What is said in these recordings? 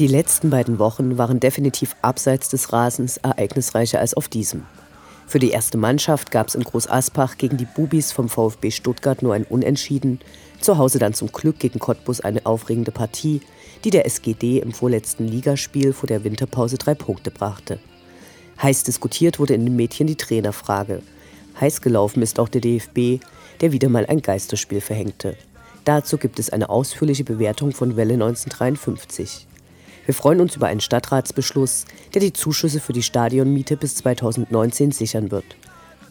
Die letzten beiden Wochen waren definitiv abseits des Rasens ereignisreicher als auf diesem. Für die erste Mannschaft gab es in Groß Aspach gegen die Bubis vom VfB Stuttgart nur ein Unentschieden, zu Hause dann zum Glück gegen Cottbus eine aufregende Partie, die der SGD im vorletzten Ligaspiel vor der Winterpause drei Punkte brachte. Heiß diskutiert wurde in den Mädchen die Trainerfrage. Heiß gelaufen ist auch der DFB, der wieder mal ein Geisterspiel verhängte. Dazu gibt es eine ausführliche Bewertung von Welle 1953. Wir freuen uns über einen Stadtratsbeschluss, der die Zuschüsse für die Stadionmiete bis 2019 sichern wird.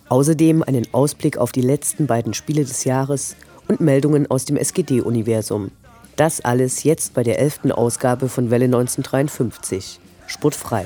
Außerdem einen Ausblick auf die letzten beiden Spiele des Jahres und Meldungen aus dem SGD-Universum. Das alles jetzt bei der 11. Ausgabe von Welle 1953. Sportfrei.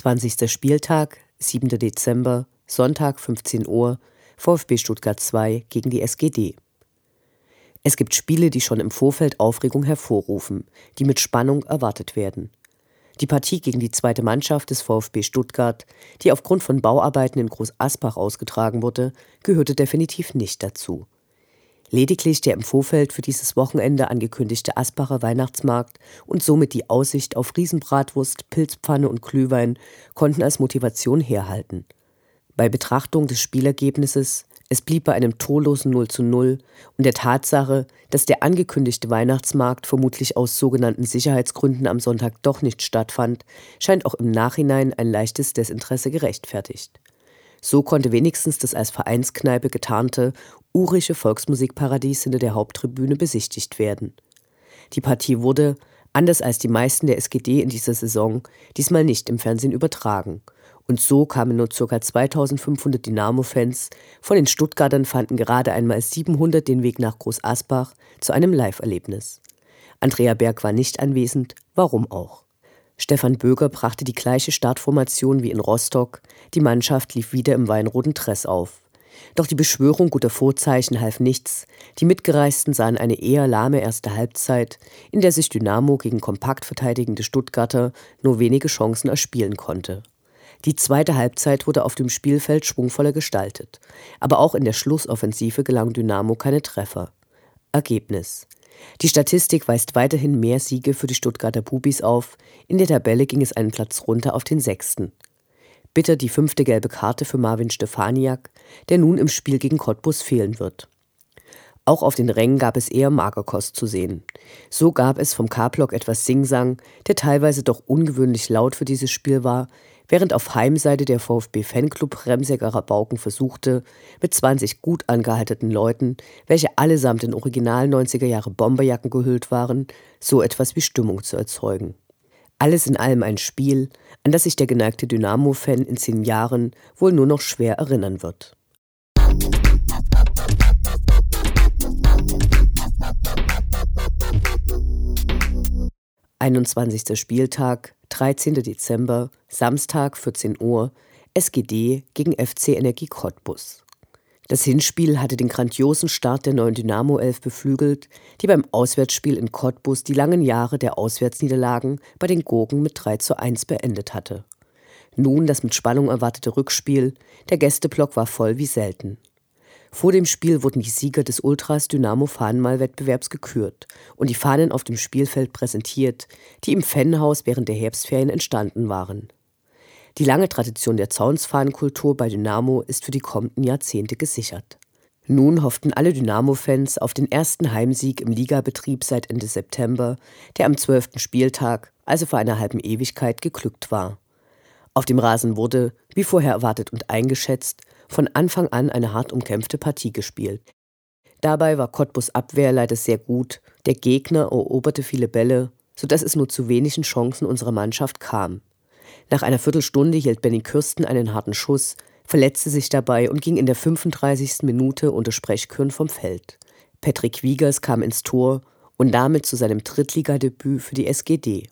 20. Spieltag, 7. Dezember, Sonntag 15 Uhr, VfB Stuttgart 2 gegen die SGD. Es gibt Spiele, die schon im Vorfeld Aufregung hervorrufen, die mit Spannung erwartet werden. Die Partie gegen die zweite Mannschaft des VfB Stuttgart, die aufgrund von Bauarbeiten in Groß Asbach ausgetragen wurde, gehörte definitiv nicht dazu. Lediglich der im Vorfeld für dieses Wochenende angekündigte Asbacher Weihnachtsmarkt und somit die Aussicht auf Riesenbratwurst, Pilzpfanne und Glühwein konnten als Motivation herhalten. Bei Betrachtung des Spielergebnisses, es blieb bei einem torlosen 0 zu 0 und der Tatsache, dass der angekündigte Weihnachtsmarkt vermutlich aus sogenannten Sicherheitsgründen am Sonntag doch nicht stattfand, scheint auch im Nachhinein ein leichtes Desinteresse gerechtfertigt. So konnte wenigstens das als Vereinskneipe getarnte urische Volksmusikparadies hinter der Haupttribüne besichtigt werden. Die Partie wurde, anders als die meisten der SGD in dieser Saison, diesmal nicht im Fernsehen übertragen. Und so kamen nur ca. 2500 Dynamo-Fans, von den Stuttgartern fanden gerade einmal 700 den Weg nach Groß Asbach zu einem Live-Erlebnis. Andrea Berg war nicht anwesend, warum auch? Stefan Böger brachte die gleiche Startformation wie in Rostock, die Mannschaft lief wieder im weinroten Dress auf. Doch die Beschwörung guter Vorzeichen half nichts. Die Mitgereisten sahen eine eher lahme erste Halbzeit, in der sich Dynamo gegen kompakt verteidigende Stuttgarter nur wenige Chancen erspielen konnte. Die zweite Halbzeit wurde auf dem Spielfeld schwungvoller gestaltet, aber auch in der Schlussoffensive gelang Dynamo keine Treffer. Ergebnis die Statistik weist weiterhin mehr Siege für die Stuttgarter Bubis auf. In der Tabelle ging es einen Platz runter auf den sechsten. Bitter die fünfte gelbe Karte für Marvin Stefaniak, der nun im Spiel gegen Cottbus fehlen wird. Auch auf den Rängen gab es eher Magerkost zu sehen. So gab es vom K-Block etwas Singsang, der teilweise doch ungewöhnlich laut für dieses Spiel war, während auf Heimseite der VfB-Fanclub Remsecker Rabauken versuchte, mit 20 gut angehaltenen Leuten, welche allesamt in original 90er Jahre Bomberjacken gehüllt waren, so etwas wie Stimmung zu erzeugen. Alles in allem ein Spiel, an das sich der geneigte Dynamo-Fan in zehn Jahren wohl nur noch schwer erinnern wird. 21. Spieltag, 13. Dezember, Samstag 14 Uhr, SGD gegen FC Energie Cottbus. Das Hinspiel hatte den grandiosen Start der neuen Dynamo 11 beflügelt, die beim Auswärtsspiel in Cottbus die langen Jahre der Auswärtsniederlagen bei den Gurken mit 3 zu 1 beendet hatte. Nun das mit Spannung erwartete Rückspiel, der Gästeblock war voll wie selten. Vor dem Spiel wurden die Sieger des Ultras Dynamo Fahnenmalwettbewerbs gekürt und die Fahnen auf dem Spielfeld präsentiert, die im Fanhaus während der Herbstferien entstanden waren. Die lange Tradition der Zaunsfahnenkultur bei Dynamo ist für die kommenden Jahrzehnte gesichert. Nun hofften alle Dynamo-Fans auf den ersten Heimsieg im Ligabetrieb seit Ende September, der am zwölften Spieltag, also vor einer halben Ewigkeit, geglückt war. Auf dem Rasen wurde, wie vorher erwartet und eingeschätzt, von Anfang an eine hart umkämpfte Partie gespielt. Dabei war Cottbus Abwehr leider sehr gut, der Gegner eroberte viele Bälle, sodass es nur zu wenigen Chancen unserer Mannschaft kam. Nach einer Viertelstunde hielt Benny Kürsten einen harten Schuss, verletzte sich dabei und ging in der 35. Minute unter Sprechkürn vom Feld. Patrick Wiegers kam ins Tor und damit zu seinem Drittligadebüt für die SGD.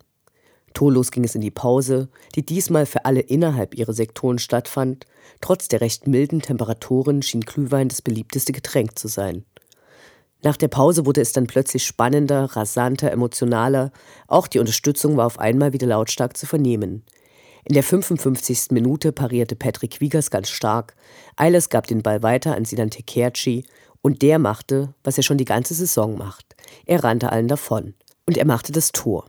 Torlos ging es in die Pause, die diesmal für alle innerhalb ihrer Sektoren stattfand. Trotz der recht milden Temperaturen schien Glühwein das beliebteste Getränk zu sein. Nach der Pause wurde es dann plötzlich spannender, rasanter, emotionaler. Auch die Unterstützung war auf einmal wieder lautstark zu vernehmen. In der 55. Minute parierte Patrick Wiegers ganz stark. Eilers gab den Ball weiter an Sinan Tekerci und der machte, was er schon die ganze Saison macht. Er rannte allen davon. Und er machte das Tor.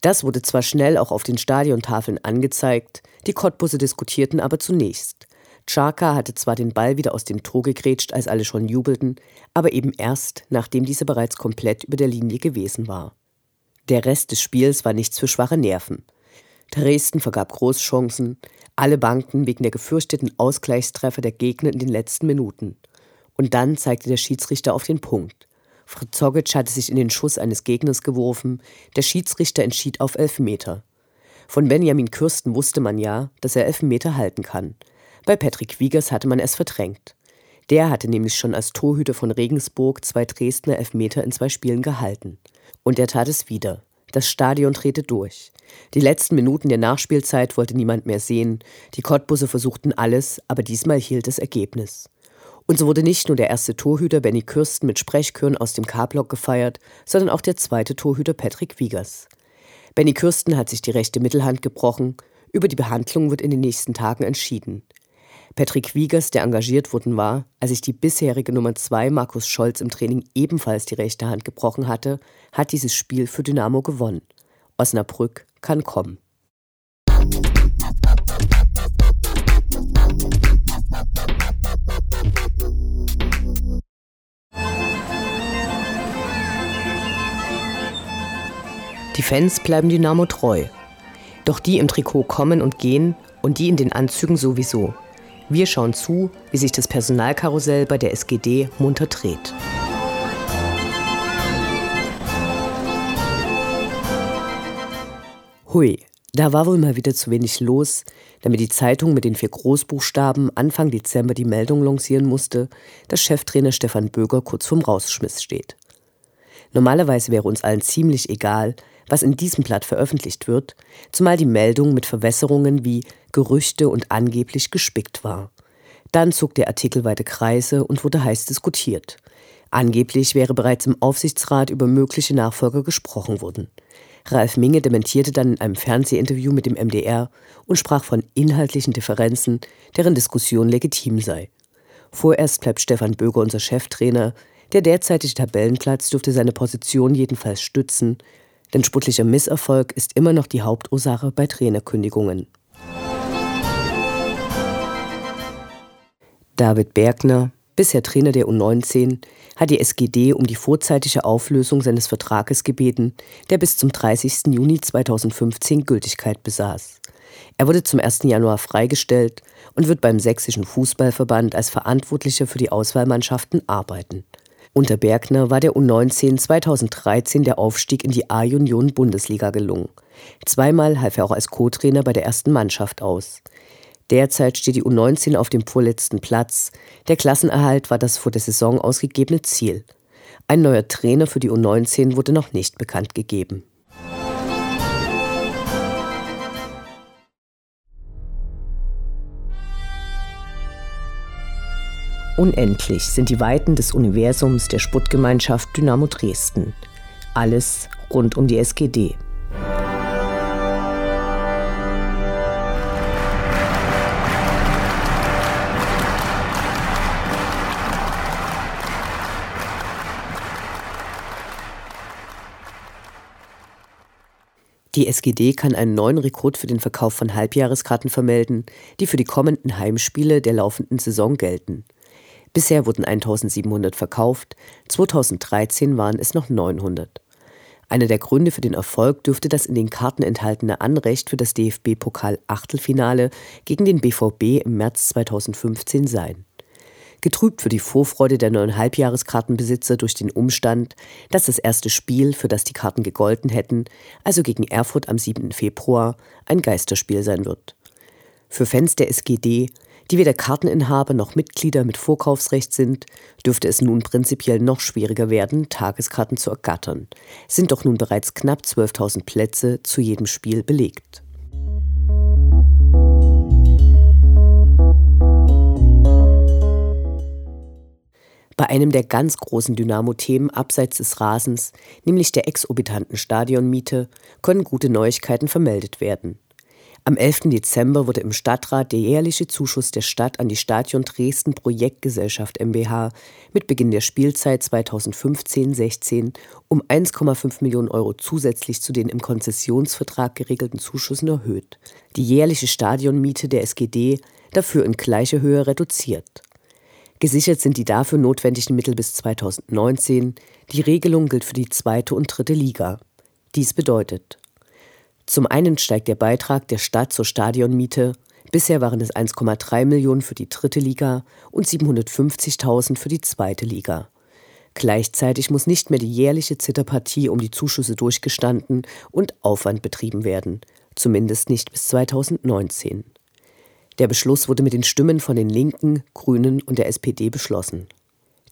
Das wurde zwar schnell auch auf den Stadiontafeln angezeigt, die Cottbusse diskutierten aber zunächst. Chaka hatte zwar den Ball wieder aus dem Tor gegrätscht, als alle schon jubelten, aber eben erst, nachdem dieser bereits komplett über der Linie gewesen war. Der Rest des Spiels war nichts für schwache Nerven. Dresden vergab Großchancen, alle Banken wegen der gefürchteten Ausgleichstreffer der Gegner in den letzten Minuten. Und dann zeigte der Schiedsrichter auf den Punkt. Fritzogic hatte sich in den Schuss eines Gegners geworfen, der Schiedsrichter entschied auf Elfmeter. Von Benjamin Kürsten wusste man ja, dass er Elfmeter halten kann. Bei Patrick Wiegers hatte man es verdrängt. Der hatte nämlich schon als Torhüter von Regensburg zwei Dresdner Elfmeter in zwei Spielen gehalten. Und er tat es wieder. Das Stadion drehte durch. Die letzten Minuten der Nachspielzeit wollte niemand mehr sehen. Die Cottbusse versuchten alles, aber diesmal hielt das Ergebnis. Und so wurde nicht nur der erste Torhüter Benny Kürsten mit Sprechchören aus dem K-Block gefeiert, sondern auch der zweite Torhüter Patrick Wiegers. Benny Kürsten hat sich die rechte Mittelhand gebrochen. Über die Behandlung wird in den nächsten Tagen entschieden. Patrick Wiegers, der engagiert worden war, als sich die bisherige Nummer 2 Markus Scholz im Training ebenfalls die rechte Hand gebrochen hatte, hat dieses Spiel für Dynamo gewonnen. Osnabrück kann kommen. Die Fans bleiben Dynamo treu. Doch die im Trikot kommen und gehen und die in den Anzügen sowieso. Wir schauen zu, wie sich das Personalkarussell bei der SGD munter dreht. Hui, da war wohl mal wieder zu wenig los, damit die Zeitung mit den vier Großbuchstaben Anfang Dezember die Meldung lancieren musste, dass Cheftrainer Stefan Böger kurz vorm Rausschmiss steht. Normalerweise wäre uns allen ziemlich egal, was in diesem Blatt veröffentlicht wird, zumal die Meldung mit Verwässerungen wie Gerüchte und angeblich gespickt war. Dann zog der Artikel weite Kreise und wurde heiß diskutiert. Angeblich wäre bereits im Aufsichtsrat über mögliche Nachfolger gesprochen worden. Ralf Minge dementierte dann in einem Fernsehinterview mit dem MDR und sprach von inhaltlichen Differenzen, deren Diskussion legitim sei. Vorerst bleibt Stefan Böger unser Cheftrainer. Der derzeitige Tabellenplatz dürfte seine Position jedenfalls stützen, denn sportlicher Misserfolg ist immer noch die Hauptursache bei Trainerkündigungen. David Bergner, bisher Trainer der U19, hat die SGD um die vorzeitige Auflösung seines Vertrages gebeten, der bis zum 30. Juni 2015 Gültigkeit besaß. Er wurde zum 1. Januar freigestellt und wird beim Sächsischen Fußballverband als Verantwortlicher für die Auswahlmannschaften arbeiten. Unter Bergner war der U19 2013 der Aufstieg in die A-Union-Bundesliga gelungen. Zweimal half er auch als Co-Trainer bei der ersten Mannschaft aus. Derzeit steht die U19 auf dem vorletzten Platz. Der Klassenerhalt war das vor der Saison ausgegebene Ziel. Ein neuer Trainer für die U19 wurde noch nicht bekannt gegeben. Unendlich sind die Weiten des Universums der Sputtgemeinschaft Dynamo Dresden. Alles rund um die SGD. Die SGD kann einen neuen Rekrut für den Verkauf von Halbjahreskarten vermelden, die für die kommenden Heimspiele der laufenden Saison gelten. Bisher wurden 1700 verkauft, 2013 waren es noch 900. Einer der Gründe für den Erfolg dürfte das in den Karten enthaltene Anrecht für das DFB-Pokal-Achtelfinale gegen den BVB im März 2015 sein. Getrübt für die Vorfreude der neuen Halbjahreskartenbesitzer durch den Umstand, dass das erste Spiel, für das die Karten gegolten hätten, also gegen Erfurt am 7. Februar, ein Geisterspiel sein wird. Für Fans der SGD die weder Karteninhaber noch Mitglieder mit Vorkaufsrecht sind, dürfte es nun prinzipiell noch schwieriger werden, Tageskarten zu ergattern. Sind doch nun bereits knapp 12.000 Plätze zu jedem Spiel belegt. Bei einem der ganz großen Dynamo-Themen abseits des Rasens, nämlich der exorbitanten Stadionmiete, können gute Neuigkeiten vermeldet werden. Am 11. Dezember wurde im Stadtrat der jährliche Zuschuss der Stadt an die Stadion Dresden Projektgesellschaft MBH mit Beginn der Spielzeit 2015-16 um 1,5 Millionen Euro zusätzlich zu den im Konzessionsvertrag geregelten Zuschüssen erhöht. Die jährliche Stadionmiete der SGD dafür in gleicher Höhe reduziert. Gesichert sind die dafür notwendigen Mittel bis 2019. Die Regelung gilt für die zweite und dritte Liga. Dies bedeutet zum einen steigt der Beitrag der Stadt zur Stadionmiete. Bisher waren es 1,3 Millionen für die dritte Liga und 750.000 für die zweite Liga. Gleichzeitig muss nicht mehr die jährliche Zitterpartie um die Zuschüsse durchgestanden und Aufwand betrieben werden, zumindest nicht bis 2019. Der Beschluss wurde mit den Stimmen von den Linken, Grünen und der SPD beschlossen.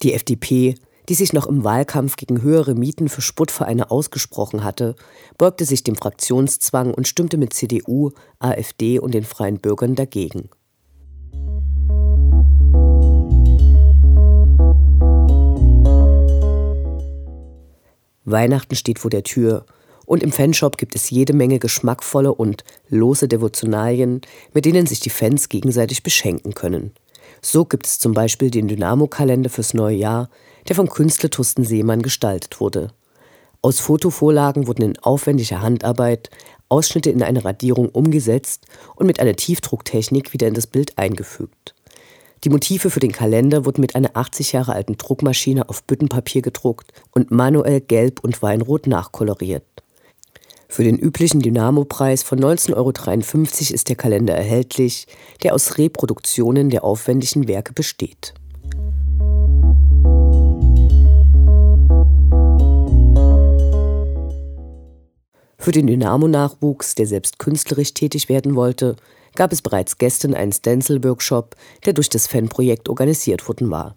Die FDP die sich noch im Wahlkampf gegen höhere Mieten für Sputtvereine ausgesprochen hatte, beugte sich dem Fraktionszwang und stimmte mit CDU, AfD und den Freien Bürgern dagegen. Weihnachten steht vor der Tür und im Fanshop gibt es jede Menge geschmackvolle und lose Devotionalien, mit denen sich die Fans gegenseitig beschenken können. So gibt es zum Beispiel den Dynamo-Kalender fürs neue Jahr, der vom Künstler Thorsten Seemann gestaltet wurde. Aus Fotovorlagen wurden in aufwendiger Handarbeit Ausschnitte in eine Radierung umgesetzt und mit einer Tiefdrucktechnik wieder in das Bild eingefügt. Die Motive für den Kalender wurden mit einer 80 Jahre alten Druckmaschine auf Büttenpapier gedruckt und manuell gelb und weinrot nachkoloriert. Für den üblichen Dynamo-Preis von 19,53 Euro ist der Kalender erhältlich, der aus Reproduktionen der aufwendigen Werke besteht. Für den Dynamo-Nachwuchs, der selbst künstlerisch tätig werden wollte, gab es bereits gestern einen Stencil-Workshop, der durch das Fanprojekt organisiert worden war.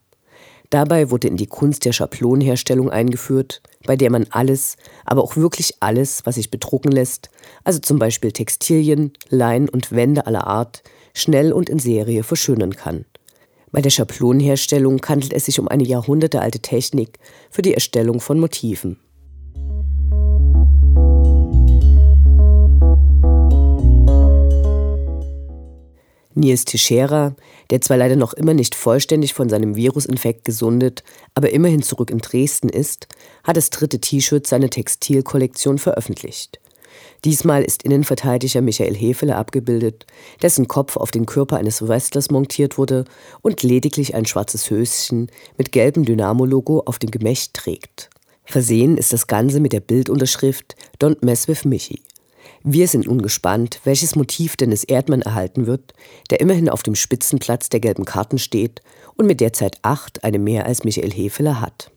Dabei wurde in die Kunst der Schablonenherstellung eingeführt, bei der man alles, aber auch wirklich alles, was sich bedrucken lässt, also zum Beispiel Textilien, Leinen und Wände aller Art, schnell und in Serie verschönern kann. Bei der Schablonenherstellung handelt es sich um eine jahrhundertealte Technik für die Erstellung von Motiven. Nils Teixeira, der zwar leider noch immer nicht vollständig von seinem Virusinfekt gesundet, aber immerhin zurück in Dresden ist, hat das dritte T-Shirt seiner Textilkollektion veröffentlicht. Diesmal ist Innenverteidiger Michael Hefele abgebildet, dessen Kopf auf den Körper eines Wrestlers montiert wurde und lediglich ein schwarzes Höschen mit gelbem Dynamo-Logo auf dem Gemächt trägt. Versehen ist das Ganze mit der Bildunterschrift Don't mess with Michi. Wir sind nun gespannt, welches Motiv Dennis Erdmann erhalten wird, der immerhin auf dem Spitzenplatz der gelben Karten steht und mit derzeit acht eine mehr als Michael Hefeler hat.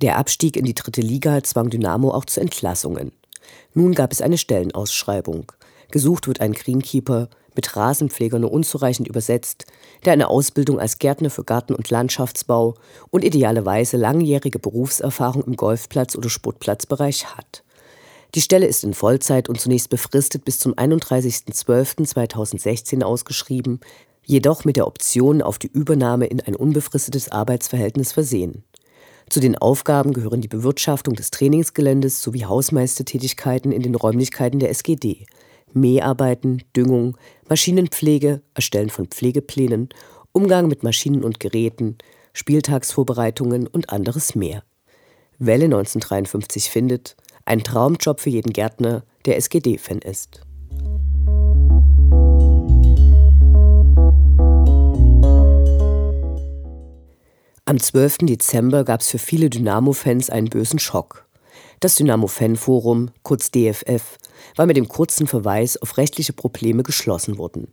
Der Abstieg in die dritte Liga zwang Dynamo auch zu Entlassungen. Nun gab es eine Stellenausschreibung. Gesucht wird ein Greenkeeper, mit Rasenpfleger nur unzureichend übersetzt, der eine Ausbildung als Gärtner für Garten- und Landschaftsbau und idealerweise langjährige Berufserfahrung im Golfplatz- oder Sportplatzbereich hat. Die Stelle ist in Vollzeit und zunächst befristet bis zum 31.12.2016 ausgeschrieben, jedoch mit der Option auf die Übernahme in ein unbefristetes Arbeitsverhältnis versehen. Zu den Aufgaben gehören die Bewirtschaftung des Trainingsgeländes sowie Hausmeistertätigkeiten in den Räumlichkeiten der SGD. Mäharbeiten, Düngung, Maschinenpflege, Erstellen von Pflegeplänen, Umgang mit Maschinen und Geräten, Spieltagsvorbereitungen und anderes mehr. Welle 1953 findet, ein Traumjob für jeden Gärtner, der SGD-Fan ist. Am 12. Dezember gab es für viele Dynamo-Fans einen bösen Schock. Das Dynamo-Fan-Forum, kurz DFF, war mit dem kurzen Verweis auf rechtliche Probleme geschlossen worden.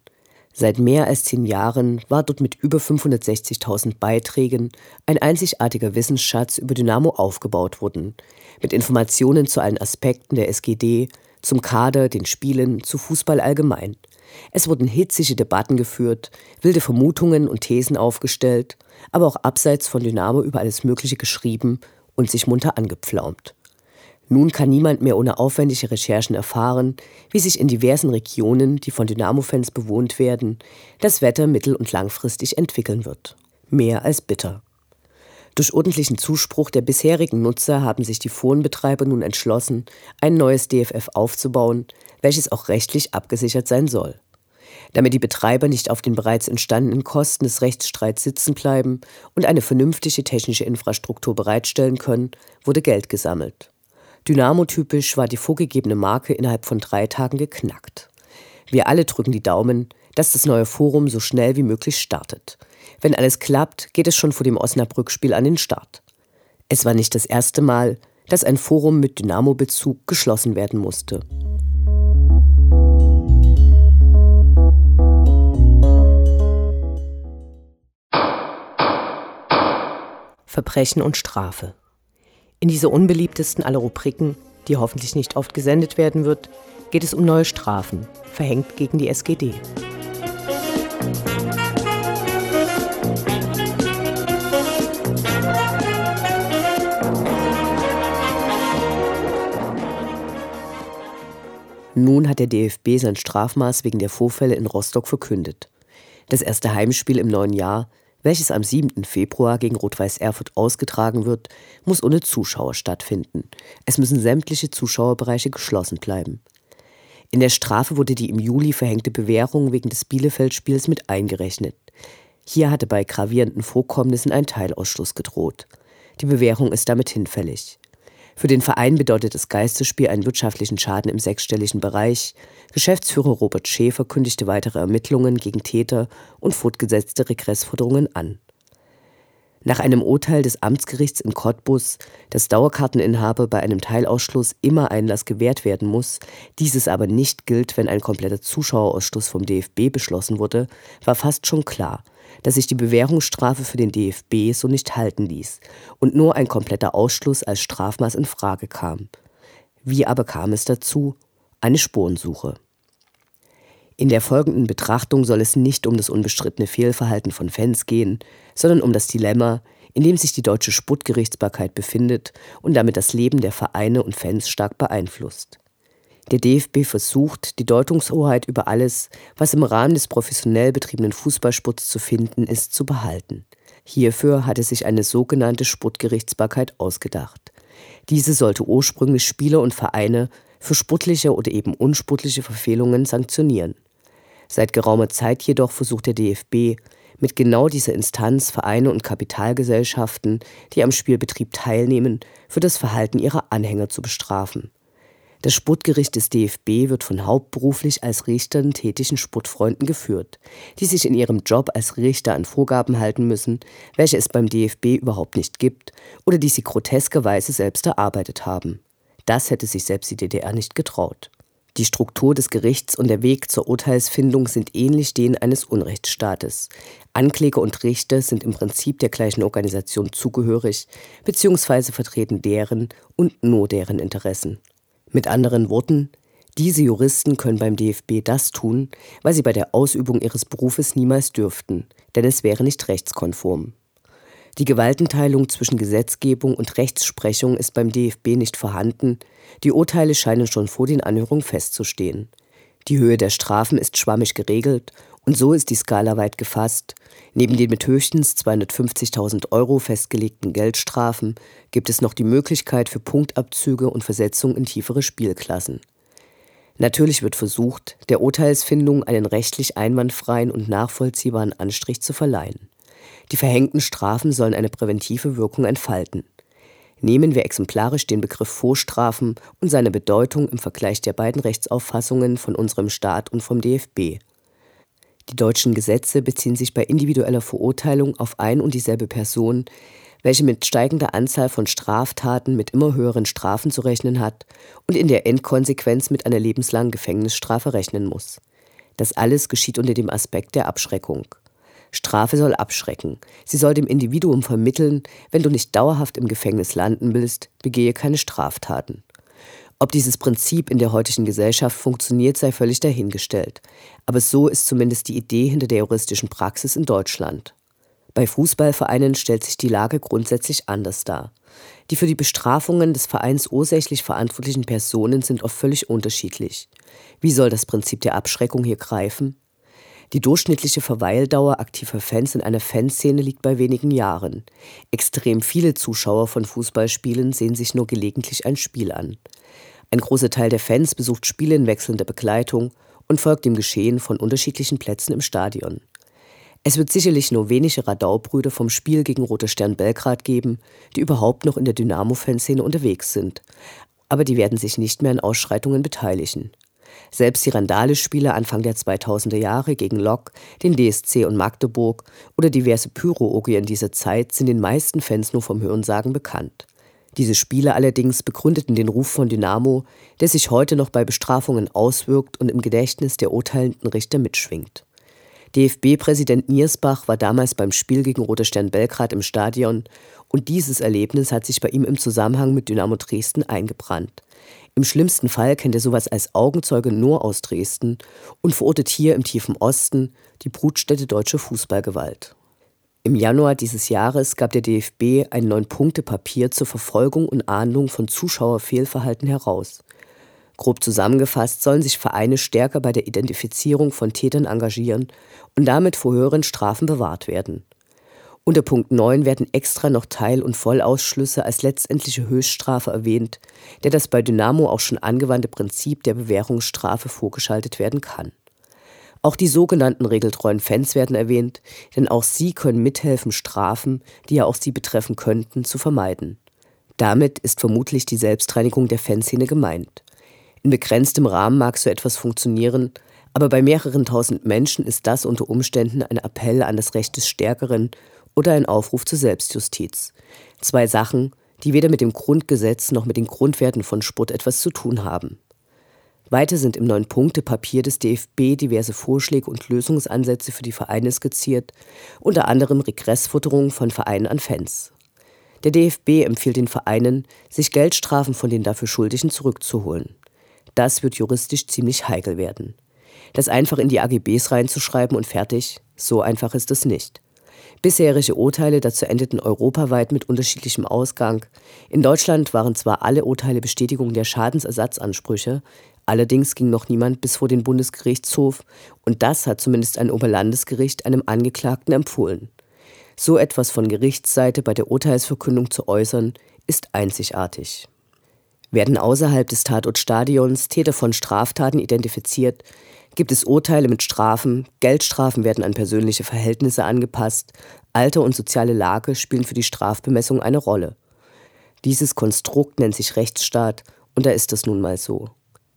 Seit mehr als zehn Jahren war dort mit über 560.000 Beiträgen ein einzigartiger Wissensschatz über Dynamo aufgebaut worden, mit Informationen zu allen Aspekten der SGD, zum Kader, den Spielen, zu Fußball allgemein. Es wurden hitzige Debatten geführt, wilde Vermutungen und Thesen aufgestellt, aber auch abseits von Dynamo über alles Mögliche geschrieben und sich munter angepflaumt. Nun kann niemand mehr ohne aufwendige Recherchen erfahren, wie sich in diversen Regionen, die von Dynamo-Fans bewohnt werden, das Wetter mittel- und langfristig entwickeln wird. Mehr als bitter. Durch ordentlichen Zuspruch der bisherigen Nutzer haben sich die Forenbetreiber nun entschlossen, ein neues DFF aufzubauen, welches auch rechtlich abgesichert sein soll. Damit die Betreiber nicht auf den bereits entstandenen Kosten des Rechtsstreits sitzen bleiben und eine vernünftige technische Infrastruktur bereitstellen können, wurde Geld gesammelt. Dynamo-typisch war die vorgegebene Marke innerhalb von drei Tagen geknackt. Wir alle drücken die Daumen, dass das neue Forum so schnell wie möglich startet. Wenn alles klappt, geht es schon vor dem Osnabrück-Spiel an den Start. Es war nicht das erste Mal, dass ein Forum mit Dynamo-Bezug geschlossen werden musste. Verbrechen und Strafe. In dieser unbeliebtesten aller Rubriken, die hoffentlich nicht oft gesendet werden wird, geht es um neue Strafen, verhängt gegen die SGD. Nun hat der DFB sein Strafmaß wegen der Vorfälle in Rostock verkündet. Das erste Heimspiel im neuen Jahr welches am 7. Februar gegen Rot-Weiß Erfurt ausgetragen wird, muss ohne Zuschauer stattfinden. Es müssen sämtliche Zuschauerbereiche geschlossen bleiben. In der Strafe wurde die im Juli verhängte Bewährung wegen des Bielefeld-Spiels mit eingerechnet. Hier hatte bei gravierenden Vorkommnissen ein Teilausschluss gedroht. Die Bewährung ist damit hinfällig. Für den Verein bedeutet das Geisterspiel einen wirtschaftlichen Schaden im sechsstelligen Bereich. Geschäftsführer Robert Schäfer kündigte weitere Ermittlungen gegen Täter und fortgesetzte Regressforderungen an. Nach einem Urteil des Amtsgerichts in Cottbus, dass Dauerkarteninhaber bei einem Teilausschluss immer Einlass gewährt werden muss, dieses aber nicht gilt, wenn ein kompletter Zuschauerausschluss vom DFB beschlossen wurde, war fast schon klar, dass sich die Bewährungsstrafe für den DFB so nicht halten ließ und nur ein kompletter Ausschluss als Strafmaß in Frage kam. Wie aber kam es dazu? Eine Spurensuche. In der folgenden Betrachtung soll es nicht um das unbestrittene Fehlverhalten von Fans gehen, sondern um das Dilemma, in dem sich die deutsche Sputtgerichtsbarkeit befindet und damit das Leben der Vereine und Fans stark beeinflusst. Der DFB versucht, die Deutungshoheit über alles, was im Rahmen des professionell betriebenen Fußballsports zu finden ist, zu behalten. Hierfür hatte sich eine sogenannte Sportgerichtsbarkeit ausgedacht. Diese sollte ursprünglich Spieler und Vereine für sportliche oder eben unsportliche Verfehlungen sanktionieren. Seit geraumer Zeit jedoch versucht der DFB, mit genau dieser Instanz Vereine und Kapitalgesellschaften, die am Spielbetrieb teilnehmen, für das Verhalten ihrer Anhänger zu bestrafen. Das Sportgericht des DFB wird von hauptberuflich als Richtern tätigen Sportfreunden geführt, die sich in ihrem Job als Richter an Vorgaben halten müssen, welche es beim DFB überhaupt nicht gibt oder die sie groteskerweise selbst erarbeitet haben. Das hätte sich selbst die DDR nicht getraut. Die Struktur des Gerichts und der Weg zur Urteilsfindung sind ähnlich denen eines Unrechtsstaates. Ankläger und Richter sind im Prinzip der gleichen Organisation zugehörig, beziehungsweise vertreten deren und nur deren Interessen. Mit anderen Worten, diese Juristen können beim DFB das tun, was sie bei der Ausübung ihres Berufes niemals dürften, denn es wäre nicht rechtskonform. Die Gewaltenteilung zwischen Gesetzgebung und Rechtsprechung ist beim DFB nicht vorhanden, die Urteile scheinen schon vor den Anhörungen festzustehen. Die Höhe der Strafen ist schwammig geregelt und so ist die Skala weit gefasst. Neben den mit höchstens 250.000 Euro festgelegten Geldstrafen gibt es noch die Möglichkeit für Punktabzüge und Versetzung in tiefere Spielklassen. Natürlich wird versucht, der Urteilsfindung einen rechtlich einwandfreien und nachvollziehbaren Anstrich zu verleihen. Die verhängten Strafen sollen eine präventive Wirkung entfalten. Nehmen wir exemplarisch den Begriff Vorstrafen und seine Bedeutung im Vergleich der beiden Rechtsauffassungen von unserem Staat und vom DFB. Die deutschen Gesetze beziehen sich bei individueller Verurteilung auf ein und dieselbe Person, welche mit steigender Anzahl von Straftaten mit immer höheren Strafen zu rechnen hat und in der Endkonsequenz mit einer lebenslangen Gefängnisstrafe rechnen muss. Das alles geschieht unter dem Aspekt der Abschreckung. Strafe soll abschrecken. Sie soll dem Individuum vermitteln, wenn du nicht dauerhaft im Gefängnis landen willst, begehe keine Straftaten. Ob dieses Prinzip in der heutigen Gesellschaft funktioniert, sei völlig dahingestellt. Aber so ist zumindest die Idee hinter der juristischen Praxis in Deutschland. Bei Fußballvereinen stellt sich die Lage grundsätzlich anders dar. Die für die Bestrafungen des Vereins ursächlich verantwortlichen Personen sind oft völlig unterschiedlich. Wie soll das Prinzip der Abschreckung hier greifen? Die durchschnittliche Verweildauer aktiver Fans in einer Fanszene liegt bei wenigen Jahren. Extrem viele Zuschauer von Fußballspielen sehen sich nur gelegentlich ein Spiel an. Ein großer Teil der Fans besucht Spiele in wechselnder Begleitung und folgt dem Geschehen von unterschiedlichen Plätzen im Stadion. Es wird sicherlich nur wenige Radaubrüder vom Spiel gegen Roter Stern Belgrad geben, die überhaupt noch in der Dynamo-Fanszene unterwegs sind. Aber die werden sich nicht mehr an Ausschreitungen beteiligen. Selbst die Randale-Spiele Anfang der 2000er Jahre gegen Lok, den DSC und Magdeburg oder diverse Pyro-Orgien dieser Zeit sind den meisten Fans nur vom Hörensagen bekannt. Diese Spiele allerdings begründeten den Ruf von Dynamo, der sich heute noch bei Bestrafungen auswirkt und im Gedächtnis der urteilenden Richter mitschwingt. DFB-Präsident Niersbach war damals beim Spiel gegen Roter Stern Belgrad im Stadion und dieses Erlebnis hat sich bei ihm im Zusammenhang mit Dynamo Dresden eingebrannt. Im schlimmsten Fall kennt er sowas als Augenzeuge nur aus Dresden und verortet hier im tiefen Osten die Brutstätte deutscher Fußballgewalt. Im Januar dieses Jahres gab der DFB ein Neun-Punkte-Papier zur Verfolgung und Ahndung von Zuschauerfehlverhalten heraus. Grob zusammengefasst sollen sich Vereine stärker bei der Identifizierung von Tätern engagieren und damit vor höheren Strafen bewahrt werden. Unter Punkt 9 werden extra noch Teil- und Vollausschlüsse als letztendliche Höchststrafe erwähnt, der das bei Dynamo auch schon angewandte Prinzip der Bewährungsstrafe vorgeschaltet werden kann. Auch die sogenannten regeltreuen Fans werden erwähnt, denn auch sie können mithelfen, Strafen, die ja auch sie betreffen könnten, zu vermeiden. Damit ist vermutlich die Selbstreinigung der Fanszene gemeint. In begrenztem Rahmen mag so etwas funktionieren, aber bei mehreren tausend Menschen ist das unter Umständen ein Appell an das Recht des Stärkeren oder ein Aufruf zur Selbstjustiz. Zwei Sachen, die weder mit dem Grundgesetz noch mit den Grundwerten von Sport etwas zu tun haben. Weiter sind im Neun-Punkte-Papier des DFB diverse Vorschläge und Lösungsansätze für die Vereine skizziert, unter anderem Regressfutterung von Vereinen an Fans. Der DFB empfiehlt den Vereinen, sich Geldstrafen von den dafür Schuldigen zurückzuholen. Das wird juristisch ziemlich heikel werden. Das einfach in die AGBs reinzuschreiben und fertig, so einfach ist es nicht. Bisherige Urteile dazu endeten europaweit mit unterschiedlichem Ausgang. In Deutschland waren zwar alle Urteile Bestätigung der Schadensersatzansprüche, Allerdings ging noch niemand bis vor den Bundesgerichtshof und das hat zumindest ein Oberlandesgericht einem Angeklagten empfohlen. So etwas von Gerichtsseite bei der Urteilsverkündung zu äußern, ist einzigartig. Werden außerhalb des Tatortstadions Täter von Straftaten identifiziert, gibt es Urteile mit Strafen, Geldstrafen werden an persönliche Verhältnisse angepasst, Alter und soziale Lage spielen für die Strafbemessung eine Rolle. Dieses Konstrukt nennt sich Rechtsstaat Und da ist es nun mal so.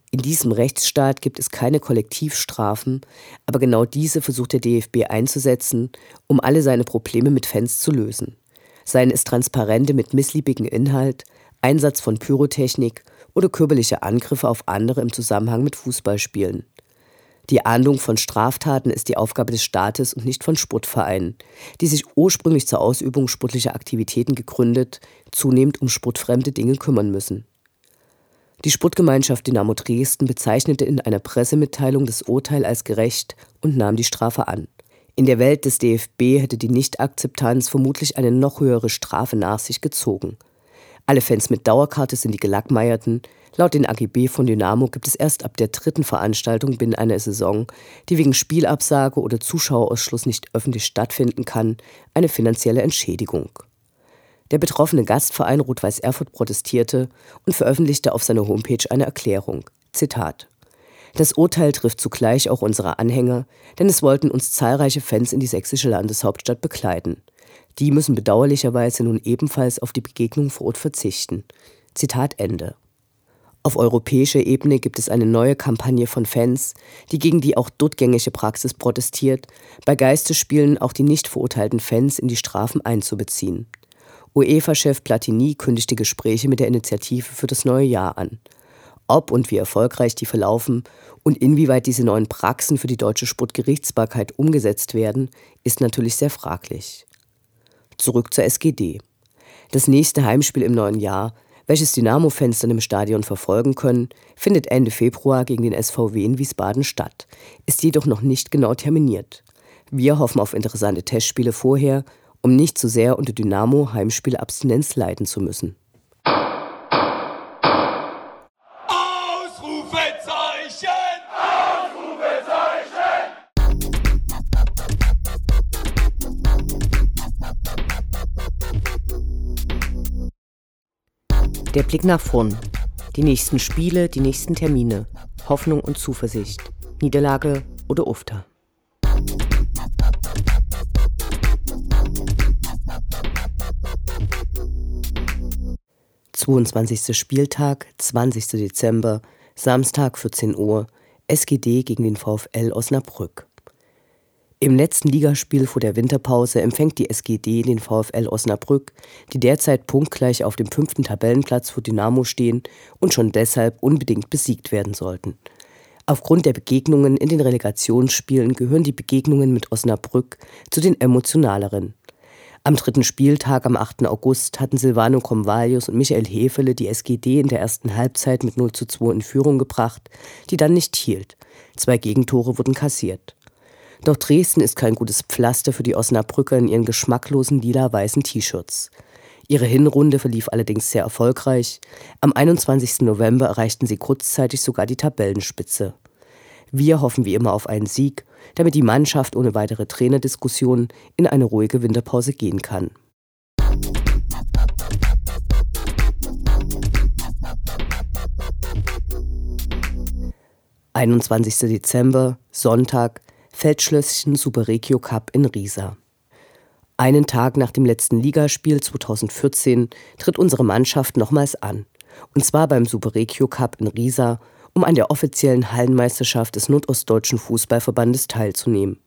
In diesem Rechtsstaat gibt es keine Kollektivstrafen, aber genau diese versucht der DFB einzusetzen, um alle seine Probleme mit Fans zu lösen. Seien es Transparente mit missliebigem Inhalt, Einsatz von Pyrotechnik oder körperliche Angriffe auf andere im Zusammenhang mit Fußballspielen. Die Ahndung von Straftaten ist die Aufgabe des Staates und nicht von Sportvereinen, die sich ursprünglich zur Ausübung sportlicher Aktivitäten gegründet, zunehmend um sportfremde Dinge kümmern müssen. Die Sportgemeinschaft Dynamo Dresden bezeichnete in einer Pressemitteilung das Urteil als gerecht und nahm die Strafe an. In der Welt des DFB hätte die Nichtakzeptanz vermutlich eine noch höhere Strafe nach sich gezogen. Alle Fans mit Dauerkarte sind die Gelackmeierten. Laut den AGB von Dynamo gibt es erst ab der dritten Veranstaltung binnen einer Saison, die wegen Spielabsage oder Zuschauerausschluss nicht öffentlich stattfinden kann, eine finanzielle Entschädigung. Der betroffene Gastverein Rot-Weiß Erfurt protestierte und veröffentlichte auf seiner Homepage eine Erklärung. Zitat. Das Urteil trifft zugleich auch unsere Anhänger, denn es wollten uns zahlreiche Fans in die sächsische Landeshauptstadt begleiten. Die müssen bedauerlicherweise nun ebenfalls auf die Begegnung vor Ort verzichten. Zitat Ende. Auf europäischer Ebene gibt es eine neue Kampagne von Fans, die gegen die auch dort gängige Praxis protestiert, bei Geisterspielen auch die nicht verurteilten Fans in die Strafen einzubeziehen. UEFA-Chef Platini kündigte Gespräche mit der Initiative für das neue Jahr an. Ob und wie erfolgreich die verlaufen und inwieweit diese neuen Praxen für die deutsche Sportgerichtsbarkeit umgesetzt werden, ist natürlich sehr fraglich. Zurück zur SGD. Das nächste Heimspiel im neuen Jahr, welches Dynamo-Fans dann im Stadion verfolgen können, findet Ende Februar gegen den SVW in Wiesbaden statt, ist jedoch noch nicht genau terminiert. Wir hoffen auf interessante Testspiele vorher um nicht zu sehr unter Dynamo Heimspielabstinenz leiden zu müssen. Der Blick nach vorn. Die nächsten Spiele, die nächsten Termine. Hoffnung und Zuversicht. Niederlage oder Ufter. 22. Spieltag, 20. Dezember, Samstag 14 Uhr, SGD gegen den VfL Osnabrück. Im letzten Ligaspiel vor der Winterpause empfängt die SGD den VfL Osnabrück, die derzeit punktgleich auf dem fünften Tabellenplatz vor Dynamo stehen und schon deshalb unbedingt besiegt werden sollten. Aufgrund der Begegnungen in den Relegationsspielen gehören die Begegnungen mit Osnabrück zu den emotionaleren. Am dritten Spieltag am 8. August hatten Silvano Comvalius und Michael Hefele die SGD in der ersten Halbzeit mit 0 zu 2 in Führung gebracht, die dann nicht hielt. Zwei Gegentore wurden kassiert. Doch Dresden ist kein gutes Pflaster für die Osnabrücker in ihren geschmacklosen lila-weißen T-Shirts. Ihre Hinrunde verlief allerdings sehr erfolgreich. Am 21. November erreichten sie kurzzeitig sogar die Tabellenspitze. Wir hoffen wie immer auf einen Sieg, damit die Mannschaft ohne weitere Trainerdiskussionen in eine ruhige Winterpause gehen kann. »21. Dezember, Sonntag, Feldschlösschen Super Regio Cup in Riesa. Einen Tag nach dem letzten Ligaspiel 2014 tritt unsere Mannschaft nochmals an. Und zwar beim Super Regio Cup in Riesa um an der offiziellen Hallenmeisterschaft des Nordostdeutschen Fußballverbandes teilzunehmen.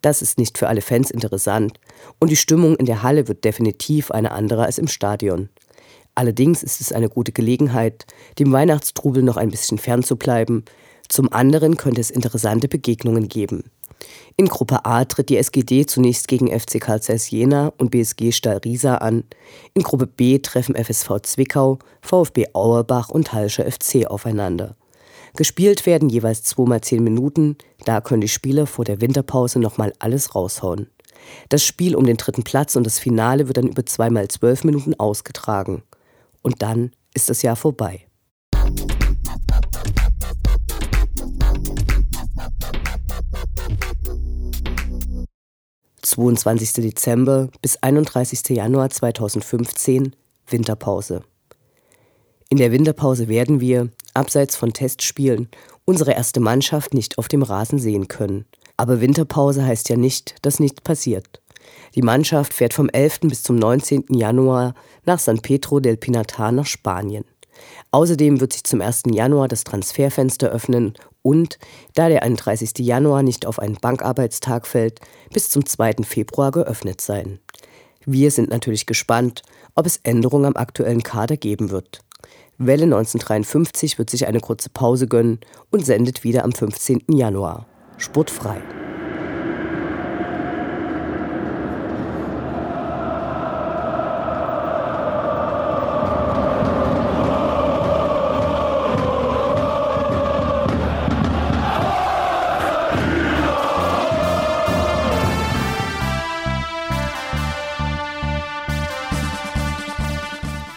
Das ist nicht für alle Fans interessant und die Stimmung in der Halle wird definitiv eine andere als im Stadion. Allerdings ist es eine gute Gelegenheit, dem Weihnachtstrubel noch ein bisschen fernzubleiben. Zum anderen könnte es interessante Begegnungen geben. In Gruppe A tritt die SGD zunächst gegen FC Karl Zeiss Jena und BSG Stahl Riesa an. In Gruppe B treffen FSV Zwickau, VfB Auerbach und Halscher FC aufeinander. Gespielt werden jeweils zweimal zehn Minuten, da können die Spieler vor der Winterpause nochmal alles raushauen. Das Spiel um den dritten Platz und das Finale wird dann über zweimal zwölf Minuten ausgetragen. Und dann ist das Jahr vorbei. »22. Dezember bis 31. Januar 2015 Winterpause. In der Winterpause werden wir, abseits von Testspielen, unsere erste Mannschaft nicht auf dem Rasen sehen können. Aber Winterpause heißt ja nicht, dass nichts passiert. Die Mannschaft fährt vom 11. bis zum 19. Januar nach San Pedro del Pinatar nach Spanien. Außerdem wird sich zum 1. Januar das Transferfenster öffnen und, da der 31. Januar nicht auf einen Bankarbeitstag fällt, bis zum 2. Februar geöffnet sein. Wir sind natürlich gespannt, ob es Änderungen am aktuellen Kader geben wird. Welle 1953 wird sich eine kurze Pause gönnen und sendet wieder am 15. Januar. Sportfrei.